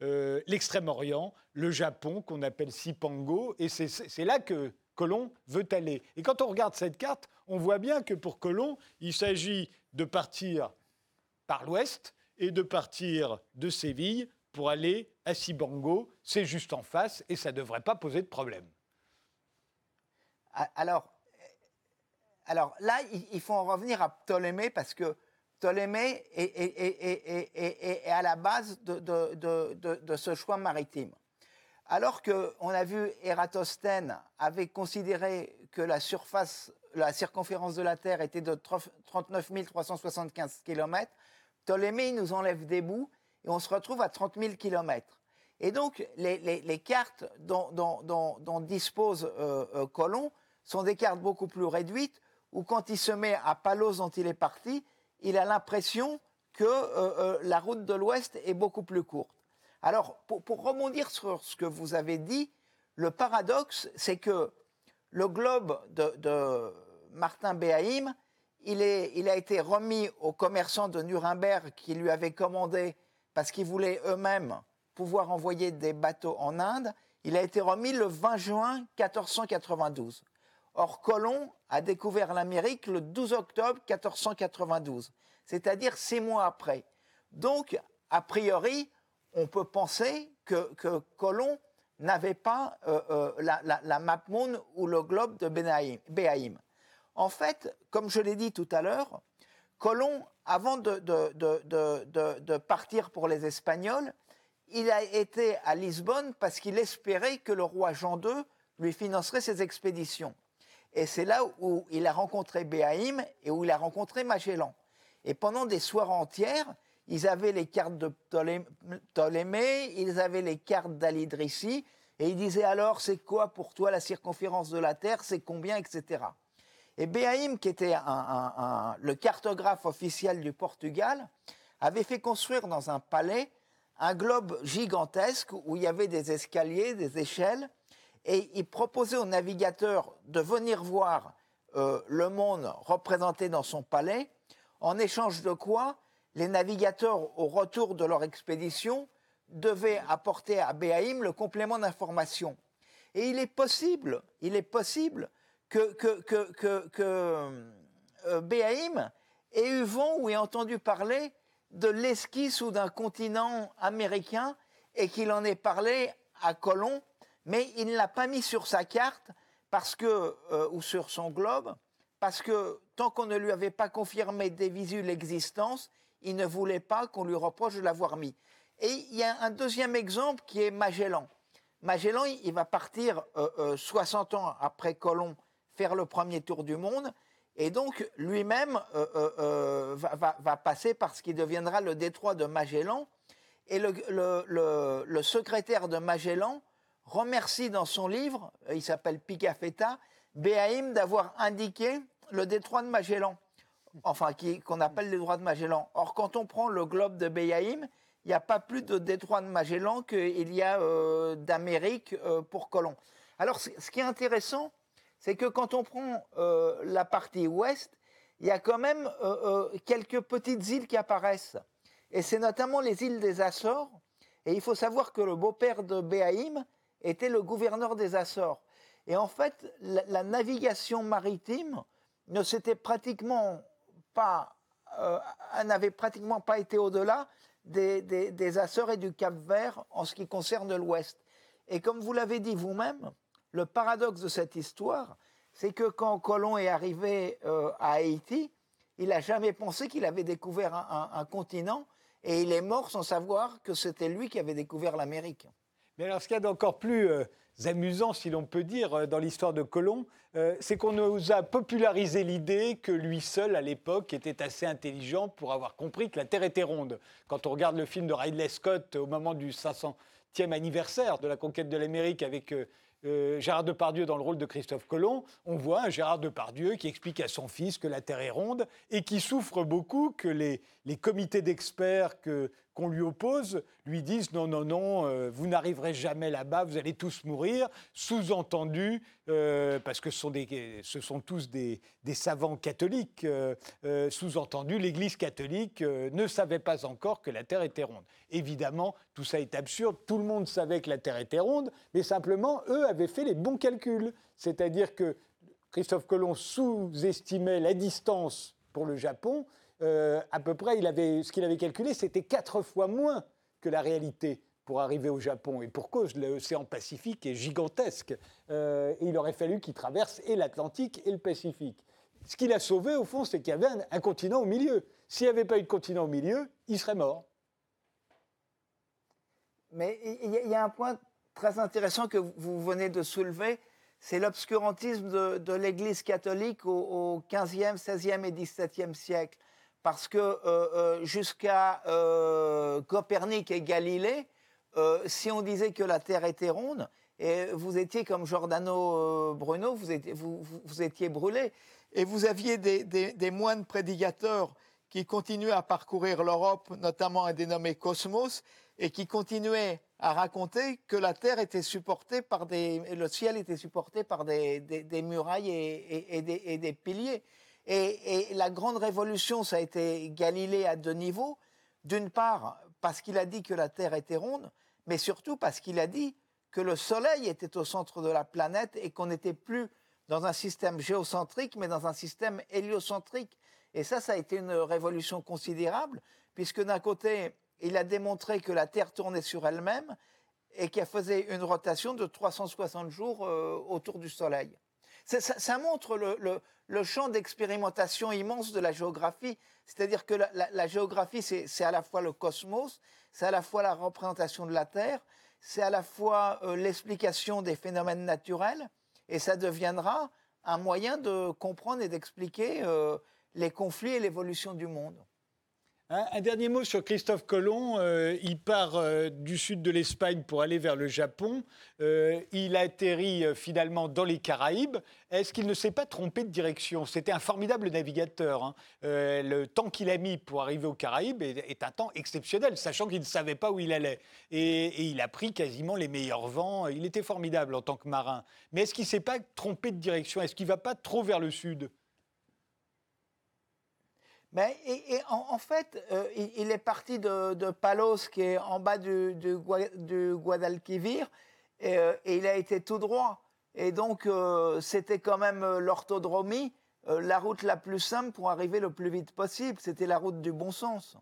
l'Extrême-Orient, le Japon, qu'on appelle Sipango. Et c'est là que Colomb veut aller. Et quand on regarde cette carte, on voit bien que pour Colomb, il s'agit de partir par l'ouest et de partir de Séville pour aller à Sibango. C'est juste en face et ça ne devrait pas poser de problème. Alors, alors là, il faut en revenir à Ptolémée parce que Ptolémée est, à la base de ce choix maritime. Alors qu'on a vu Ératosthène avait considéré que la surface, la circonférence de la Terre était de 39 375 km, Ptolémée nous enlève des bouts et on se retrouve à 30 000 km. Et donc, les, cartes dont, dispose euh, euh, Colomb sont des cartes beaucoup plus réduites, où quand il se met à Palos dont il est parti, il a l'impression que euh, la route de l'Ouest est beaucoup plus courte. Alors, pour, rebondir sur ce que vous avez dit, le paradoxe, c'est que le globe de, Martin Behaim, il, a été remis aux commerçants de Nuremberg qui lui avaient commandé, parce qu'ils voulaient eux-mêmes pouvoir envoyer des bateaux en Inde, il a été remis le 20 juin 1492. Or, Colomb a découvert l'Amérique le 12 octobre 1492, c'est-à-dire six mois après. Donc, a priori, on peut penser que, Colomb n'avait pas euh, euh, la, map monde ou le globe de Béhaïm. En fait, comme je l'ai dit tout à l'heure, Colomb, avant de, de, partir pour les Espagnols, il a été à Lisbonne parce qu'il espérait que le roi Jean II lui financerait ses expéditions. Et c'est là où il a rencontré Béhaïm et où il a rencontré Magellan. Et pendant des soirées entières, ils avaient les cartes de Ptolémée, ils avaient les cartes d'Alidrissi, et ils disaient alors, c'est quoi pour toi la circonférence de la Terre, c'est combien, etc. Et Béhaïm, qui était le cartographe officiel du Portugal, avait fait construire dans un palais un globe gigantesque où il y avait des escaliers, des échelles, et il proposait aux navigateurs de venir voir euh, le monde représenté dans son palais, en échange de quoi les navigateurs, au retour de leur expédition, devaient apporter à Béhaïm le complément d'information. Et il est possible, il est possible que, que, euh, ait eu vent ou ait entendu parler de l'esquisse ou d'un continent américain et qu'il en ait parlé à Colomb, mais il ne l'a pas mis sur sa carte parce que, euh, ou sur son globe, parce que tant qu'on ne lui avait pas confirmé des visu l'existence, il ne voulait pas qu'on lui reproche de l'avoir mis. Et il y a un deuxième exemple qui est Magellan. Magellan, il va partir 60 euh, euh, ans après Colomb faire le premier tour du monde, et donc lui-même va, passer par ce qui deviendra le détroit de Magellan. Et le, secrétaire de Magellan remercie dans son livre, il s'appelle Picafetta, Béhaïm d'avoir indiqué le détroit de Magellan, enfin qu'on appelle le détroit de Magellan. Or, quand on prend le globe de Béhaïm, il n'y a pas plus de détroit de Magellan qu'il y a euh, d'Amérique euh, pour Colomb. Alors, ce qui est intéressant, c'est que quand on prend euh, la partie ouest, il y a quand même quelques petites îles qui apparaissent. Et c'est notamment les îles des Açores. Et il faut savoir que le beau-père de Béhaïm était le gouverneur des Açores. Et en fait, la, navigation maritime ne s'était pratiquement pas, euh, n'avait pratiquement pas été au-delà des, des, Açores et du Cap Vert en ce qui concerne l'Ouest. Et comme vous l'avez dit vous-même, le paradoxe de cette histoire, c'est que quand Colomb est arrivé euh, à Haïti, il n'a jamais pensé qu'il avait découvert un, continent et il est mort sans savoir que c'était lui qui avait découvert l'Amérique. Mais alors, ce qu'il y a d'encore plus euh, amusant, si l'on peut dire, euh, dans l'histoire de Colomb, euh, c'est qu'on nous a popularisé l'idée que lui seul, à l'époque, était assez intelligent pour avoir compris que la Terre était ronde. Quand on regarde le film de Ridley Scott au moment du 500e anniversaire de la conquête de l'Amérique avec Gérard Depardieu dans le rôle de Christophe Colomb, on voit un Gérard Depardieu qui explique à son fils que la Terre est ronde et qui souffre beaucoup que les, comités d'experts qu'on lui oppose lui disent non, non, non, euh, vous n'arriverez jamais là-bas, vous allez tous mourir. Sous-entendu, euh, parce que ce sont, des, ce sont tous des, savants catholiques, sous-entendu, l'Église catholique ne savait pas encore que la Terre était ronde. Évidemment, tout ça est absurde, tout le monde savait que la Terre était ronde, mais simplement, eux avait fait les bons calculs. C'est-à-dire que Christophe Colomb sous-estimait la distance pour le Japon. Euh, à peu près, ce qu'il avait calculé, c'était quatre fois moins que la réalité pour arriver au Japon. Et pour cause, l'océan Pacifique est gigantesque. Euh, et il aurait fallu qu'il traverse et l'Atlantique et le Pacifique. Ce qu'il a sauvé, au fond, c'est qu'il y avait un, continent au milieu. S'il n'y avait pas eu de continent au milieu, il serait mort. Mais il y, a un point très intéressant que vous venez de soulever, c'est l'obscurantisme de, l'Église catholique au, 15e, 16e et 17e siècle. Parce que euh, euh, jusqu'à euh, Copernic et Galilée, si on disait que la Terre était ronde, et vous étiez comme Giordano Bruno, vous étiez, brûlé. Et vous aviez des, moines prédicateurs qui continuaient à parcourir l'Europe, notamment un dénommé Cosmos, et qui continuaient à raconter que la terre était supportée par des, le ciel était supporté par des, des, murailles et, des, piliers. Et, la grande révolution, ça a été Galilée à deux niveaux. D'une part, parce qu'il a dit que la terre était ronde, mais surtout parce qu'il a dit que le soleil était au centre de la planète et qu'on n'était plus dans un système géocentrique, mais dans un système héliocentrique. Et ça, ça a été une révolution considérable, puisque d'un côté, il a démontré que la Terre tournait sur elle-même et qu'elle faisait une rotation de 360 jours euh, autour du Soleil. Ça, montre le, champ d'expérimentation immense de la géographie. C'est-à-dire que la, géographie, c'est à la fois le cosmos, c'est à la fois la représentation de la Terre, c'est à la fois euh, l'explication des phénomènes naturels, et ça deviendra un moyen de comprendre et d'expliquer euh, les conflits et l'évolution du monde. Un, dernier mot sur Christophe Colomb. Euh, il part euh, du sud de l'Espagne pour aller vers le Japon. Euh, il atterrit finalement dans les Caraïbes. Est-ce qu'il ne s'est pas trompé de direction? C'était un formidable navigateur. Hein. le temps qu'il a mis pour arriver aux Caraïbes est, un temps exceptionnel, sachant qu'il ne savait pas où il allait. Et, et, il a pris quasiment les meilleurs vents. Il était formidable en tant que marin. Mais est-ce qu'il ne s'est pas trompé de direction? Est-ce qu'il ne va pas trop vers le sud? Mais et, en, fait, euh, il, est parti de, Palos, qui est en bas du, Guadalquivir, euh, et, il a été tout droit Et donc, c'était quand même l'orthodromie, la route la plus simple pour arriver le plus vite possible. C'était la route du bon sens.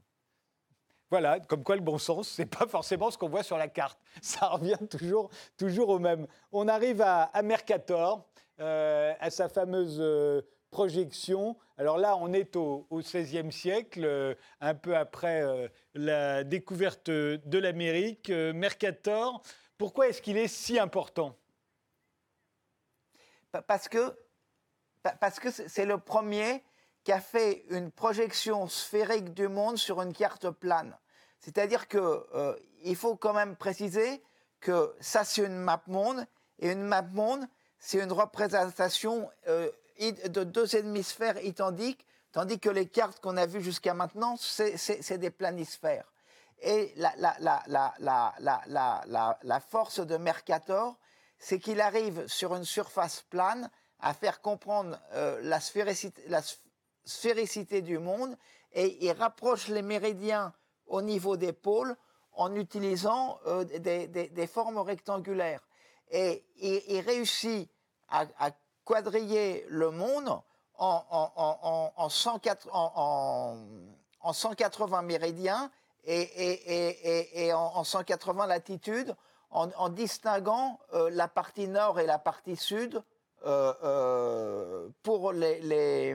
Voilà, comme quoi le bon sens, c'est pas forcément ce qu'on voit sur la carte. <laughs> Ça revient toujours, toujours au même. On arrive à, Mercator, euh, à sa fameuse euh, projection. Alors là, on est au, XVIe siècle, euh, un peu après la découverte de l'Amérique. Mercator, pourquoi est-ce qu'il est si important? Parce que parce que c'est le premier qui a fait une projection sphérique du monde sur une carte plane. C'est-à-dire qu'il euh, faut quand même préciser que ça, c'est une map monde, et une map monde, c'est une représentation euh, de deux hémisphères identiques, tandis que les cartes qu'on a vues jusqu'à maintenant, c'est des planisphères. Et la, force de Mercator, c'est qu'il arrive sur une surface plane à faire comprendre euh, la, sphéricité, la, sphéricité, du monde et il rapproche les méridiens au niveau des pôles en utilisant euh, des, formes rectangulaires. Et il, réussit à, quadriller le monde en, en, 180 méridiens et, en, 180 latitudes, en, distinguant euh, la partie nord et la partie sud euh, pour les, les,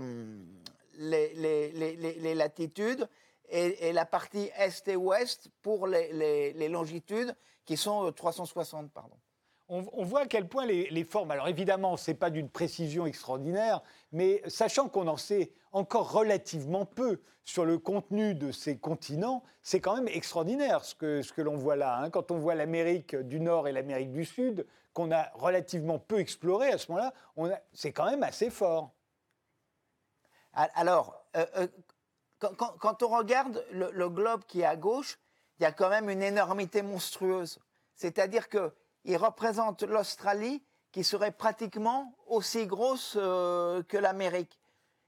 les latitudes et, la partie est et ouest pour les, longitudes qui sont 360. Euh, pardon. On, voit à quel point les, formes, alors évidemment, ce n'est pas d'une précision extraordinaire, mais sachant qu'on en sait encore relativement peu sur le contenu de ces continents, c'est quand même extraordinaire ce que, ce que l'on voit là. Hein. Quand on voit l'Amérique du Nord et l'Amérique du Sud, qu'on a relativement peu exploré à ce moment-là, c'est quand même assez fort. Alors, euh, euh, quand, on regarde le, globe qui est à gauche, il y a quand même une énormité monstrueuse. C'est-à-dire qu'il représente l'Australie qui serait pratiquement aussi grosse euh, que l'Amérique.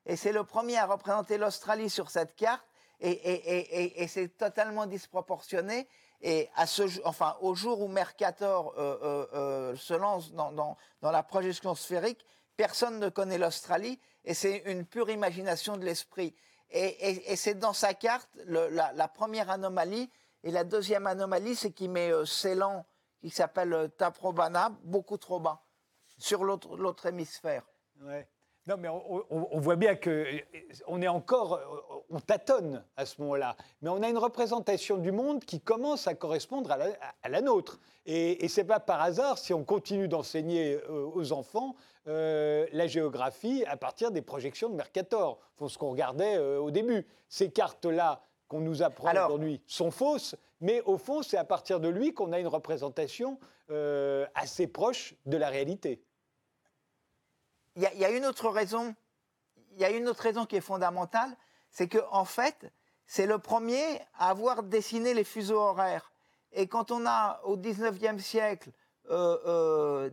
Et c'est le premier à représenter l'Australie sur cette carte, et, c'est totalement disproportionné. Et à ce, enfin, au jour où Mercator euh, euh, se lance dans, dans, la projection sphérique, personne ne connaît l'Australie, et c'est une pure imagination de l'esprit. Et, c'est dans sa carte la, première anomalie. Et la deuxième anomalie, c'est qu'il met Ceylan, qui s'appelle euh, Taprobana, beaucoup trop bas, sur l'autre hémisphère. Ouais. Non, mais on, voit bien que euh, on est encore, on tâtonne à ce moment-là, mais on a une représentation du monde qui commence à correspondre à la, nôtre. Et, et c'est pas par hasard si on continue d'enseigner aux enfants euh, la géographie à partir des projections de Mercator. Ce qu'on regardait euh, au début. Ces cartes-là qu'on nous apprend aujourd'hui sont fausses, mais au fond, c'est à partir de lui qu'on a une représentation euh, assez proche de la réalité. Il y, a une autre raison. Il y a une autre raison qui est fondamentale, c'est que en fait, c'est le premier à avoir dessiné les fuseaux horaires. Et quand on a au 19e siècle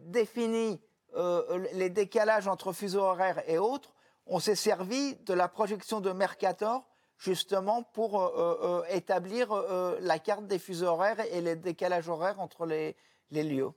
défini euh, les décalages entre fuseaux horaires et autres, on s'est servi de la projection de Mercator justement pour euh, euh, établir la carte des fuseaux horaires et les décalages horaires entre les, lieux.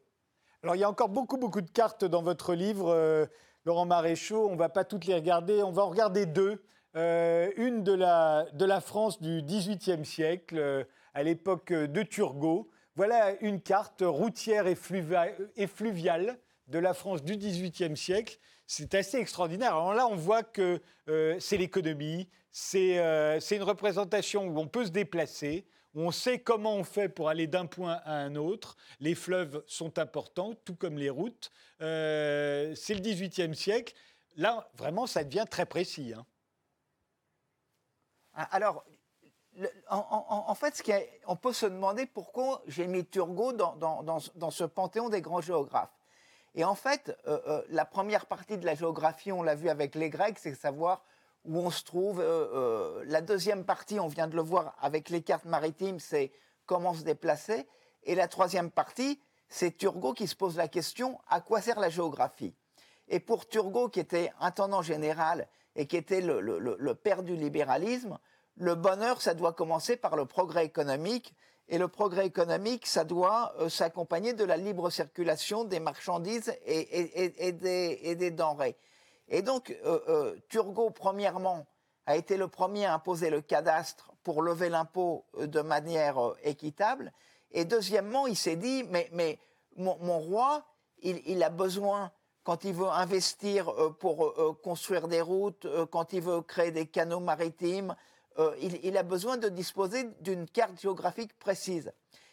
Alors il y a encore beaucoup, beaucoup de cartes dans votre livre, Laurent Maréchaux. On ne va pas toutes les regarder, on va en regarder deux. une de la, France du XVIIIe siècle, à l'époque de Turgot. Voilà une carte routière et fluviale de la France du XVIIIe siècle. C'est assez extraordinaire. Alors là, on voit que euh, c'est l'économie, euh, c'est une représentation où on peut se déplacer, où on sait comment on fait pour aller d'un point à un autre. Les fleuves sont importants, tout comme les routes. Euh, c'est le XVIIIe siècle. Là, vraiment, ça devient très précis. Hein. Ah, alors, en, fait, on peut se demander pourquoi j'ai mis Turgot dans ce panthéon des grands géographes. Et en fait, euh, euh, la première partie de la géographie, on l'a vu avec les Grecs, c'est savoir où on se trouve. Euh, la deuxième partie, on vient de le voir avec les cartes maritimes, c'est comment se déplacer. Et la troisième partie, c'est Turgot qui se pose la question à quoi sert la géographie? Et pour Turgot, qui était intendant général et qui était le, le père du libéralisme, le bonheur, ça doit commencer par le progrès économique Et le progrès économique, ça doit s'accompagner de la libre circulation des marchandises et, des, denrées. Et donc, Turgot, premièrement, a été le premier à imposer le cadastre pour lever l'impôt de manière équitable. Et deuxièmement, il s'est dit, mais, mon, roi, il, a besoin, quand il veut investir euh, pour euh, euh, construire des routes, quand il veut créer des canaux maritimes, il, a besoin de disposer d'une carte géographique précise.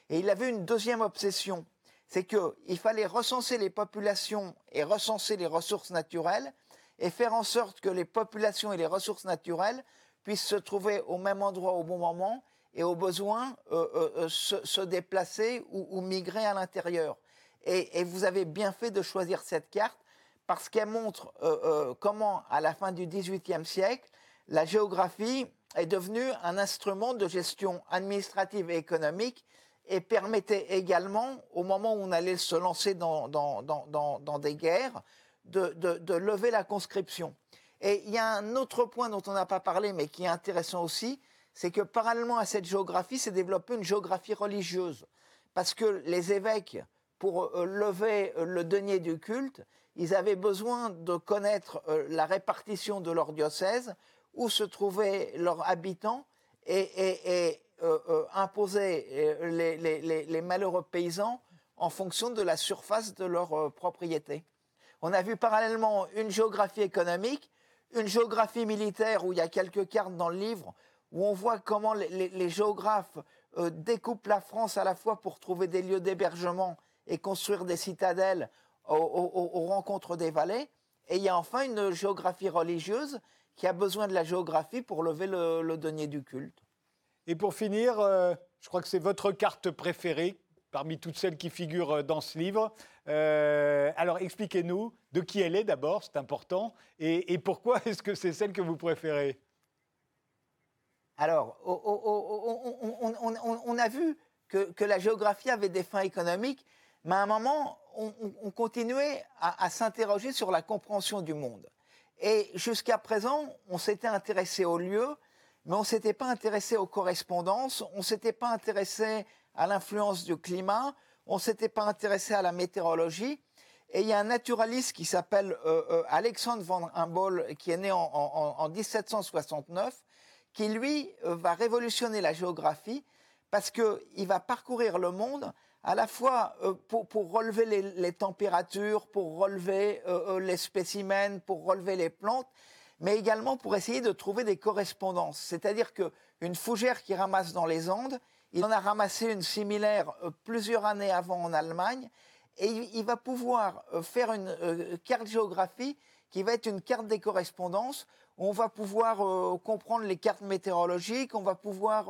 Et il avait une deuxième obsession, c'est qu'il fallait recenser les populations et recenser les ressources naturelles et faire en sorte que les populations et les ressources naturelles puissent se trouver au même endroit au bon moment et au besoin se, déplacer ou migrer à l'intérieur. Et, vous avez bien fait de choisir cette carte parce qu'elle montre euh, euh, comment, à la fin du XVIIIe siècle, la géographie est devenue un instrument de gestion administrative et économique et permettait également, au moment où on allait se lancer dans, dans, des guerres, de, de, lever la conscription. Et il y a un autre point dont on n'a pas parlé, mais qui est intéressant aussi, c'est que parallèlement à cette géographie, s'est développée une géographie religieuse. Parce que les évêques pour euh, lever euh, le denier du culte, ils avaient besoin de connaître euh, la répartition de leur diocèse, où se trouvaient leurs habitants, et, imposer les, malheureux paysans en fonction de la surface de leur propriété. On a vu parallèlement une géographie économique, une géographie militaire, où il y a quelques cartes dans le livre, où on voit comment les, géographes découpent la France à la fois pour trouver des lieux d'hébergement et construire des citadelles aux, rencontres des vallées. Et il y a enfin une géographie religieuse qui a besoin de la géographie pour lever le, denier du culte. Et pour finir, euh, je crois que c'est votre carte préférée parmi toutes celles qui figurent euh, dans ce livre. Euh, alors expliquez-nous de qui elle est d'abord, c'est important, et, pourquoi <laughs> est-ce que c'est celle que vous préférez? Alors, on, a vu que, que, la géographie avait des fins économiques, mais à un moment, on, continuait à, s'interroger sur la compréhension du monde. Et jusqu'à présent, on s'était intéressé aux lieux, mais on ne s'était pas intéressé aux correspondances, on ne s'était pas intéressé à l'influence du climat, on ne s'était pas intéressé à la météorologie. Et il y a un naturaliste qui s'appelle euh, euh, Alexandre van Humboldt, qui est né en, 1769, qui lui euh, va révolutionner la géographie parce qu'il va parcourir le monde à la fois euh, pour, relever les, températures, pour relever euh, euh, les spécimens, pour relever les plantes, mais également pour essayer de trouver des correspondances. C'est-à-dire qu'une fougère qui ramasse dans les Andes, il en a ramassé une similaire plusieurs années avant en Allemagne, et il, va pouvoir faire une carte géographie qui va être une carte des correspondances. Où on va pouvoir comprendre les cartes météorologiques, on va pouvoir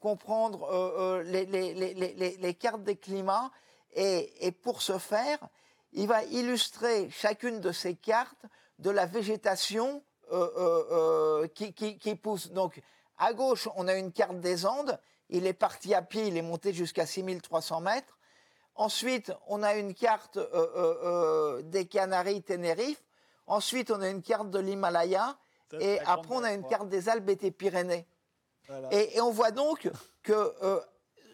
comprendre euh, euh, les, cartes des climats. Et, pour ce faire, il va illustrer chacune de ces cartes de la végétation euh, qui, qui, pousse. Donc, à gauche, on a une carte des Andes. Il est parti à pied, il est monté jusqu'à 6300 mètres. Ensuite, on a une carte des Canaries, Tenerife. Ensuite, on a une carte de l'Himalaya. Et après, on a une carte des Alpes et des Pyrénées. Et, on voit donc que euh,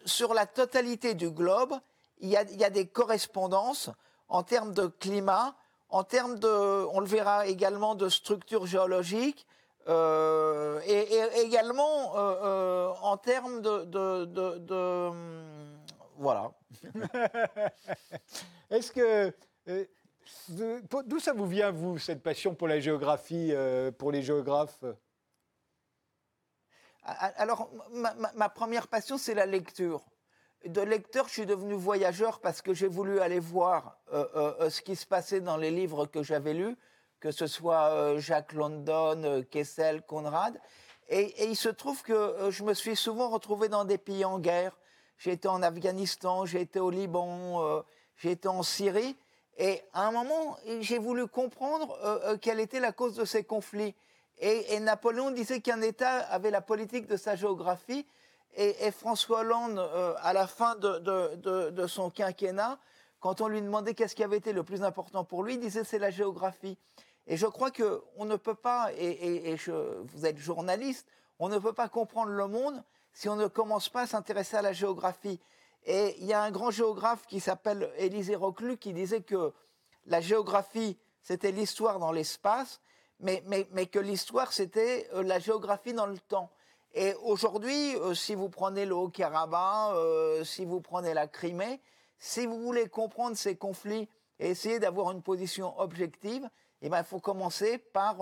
sur la totalité du globe, il y, a, des correspondances en termes de climat, en termes de, on le verra également, de structure géologique, euh, et, également euh, en termes de, hum, voilà. <laughs> Est-ce que d'où ça vous vient vous cette passion pour la géographie, pour les géographes? Alors, ma, première passion, c'est la lecture. De lecteur, je suis devenu voyageur parce que j'ai voulu aller voir euh, euh, euh, ce qui se passait dans les livres que j'avais lus, que ce soit Jacques London, Kessel, Conrad. Et, il se trouve que je me suis souvent retrouvé dans des pays en guerre. J'ai été en Afghanistan, j'ai été au Liban, j'ai été en Syrie. Et à un moment, j'ai voulu comprendre quelle était la cause de ces conflits. Et, Napoléon disait qu'un État avait la politique de sa géographie. Et, François Hollande, euh, à la fin de, son quinquennat, quand on lui demandait qu'est-ce qui avait été le plus important pour lui, il disait c'est la géographie. Et je crois qu'on ne peut pas, et, vous êtes journaliste, on ne peut pas comprendre le monde si on ne commence pas à s'intéresser à la géographie. Et il y a un grand géographe qui s'appelle Élisée Reclus qui disait que la géographie, c'était l'histoire dans l'espace, mais, que l'histoire, c'était euh, la géographie dans le temps. Et aujourd'hui, euh, si vous prenez le Haut-Karabakh, euh, si vous prenez la Crimée, si vous voulez comprendre ces conflits et essayer d'avoir une position objective, eh ben, il faut commencer par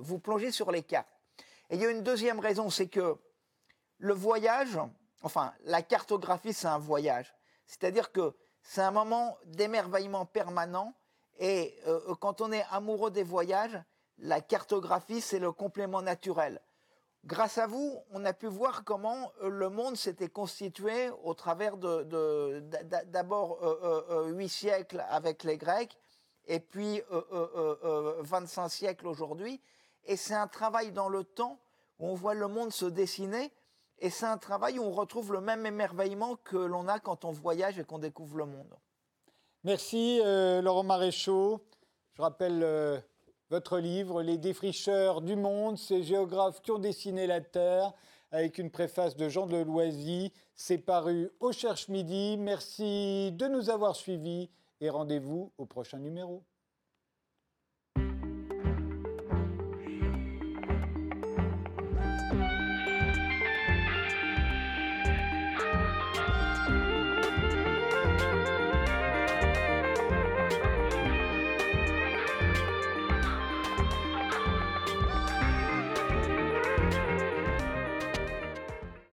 vous plonger sur les cartes. Et il y a une deuxième raison, c'est que le voyage, enfin, la cartographie, c'est un voyage. C'est-à-dire que c'est un moment d'émerveillement permanent. Et euh, quand on est amoureux des voyages, la cartographie, c'est le complément naturel. Grâce à vous, on a pu voir comment euh, le monde s'était constitué au travers de, d'abord euh, huit siècles avec les Grecs, et puis 25 siècles aujourd'hui. Et c'est un travail dans le temps où on voit le monde se dessiner. Et c'est un travail où on retrouve le même émerveillement que l'on a quand on voyage et qu'on découvre le monde. Merci euh, Laurent Maréchaux. Je rappelle euh, votre livre, Les défricheurs du monde, ces géographes qui ont dessiné la Terre, avec une préface de Jean de Loisy. C'est paru au Cherche Midi. Merci de nous avoir suivis et rendez-vous au prochain numéro.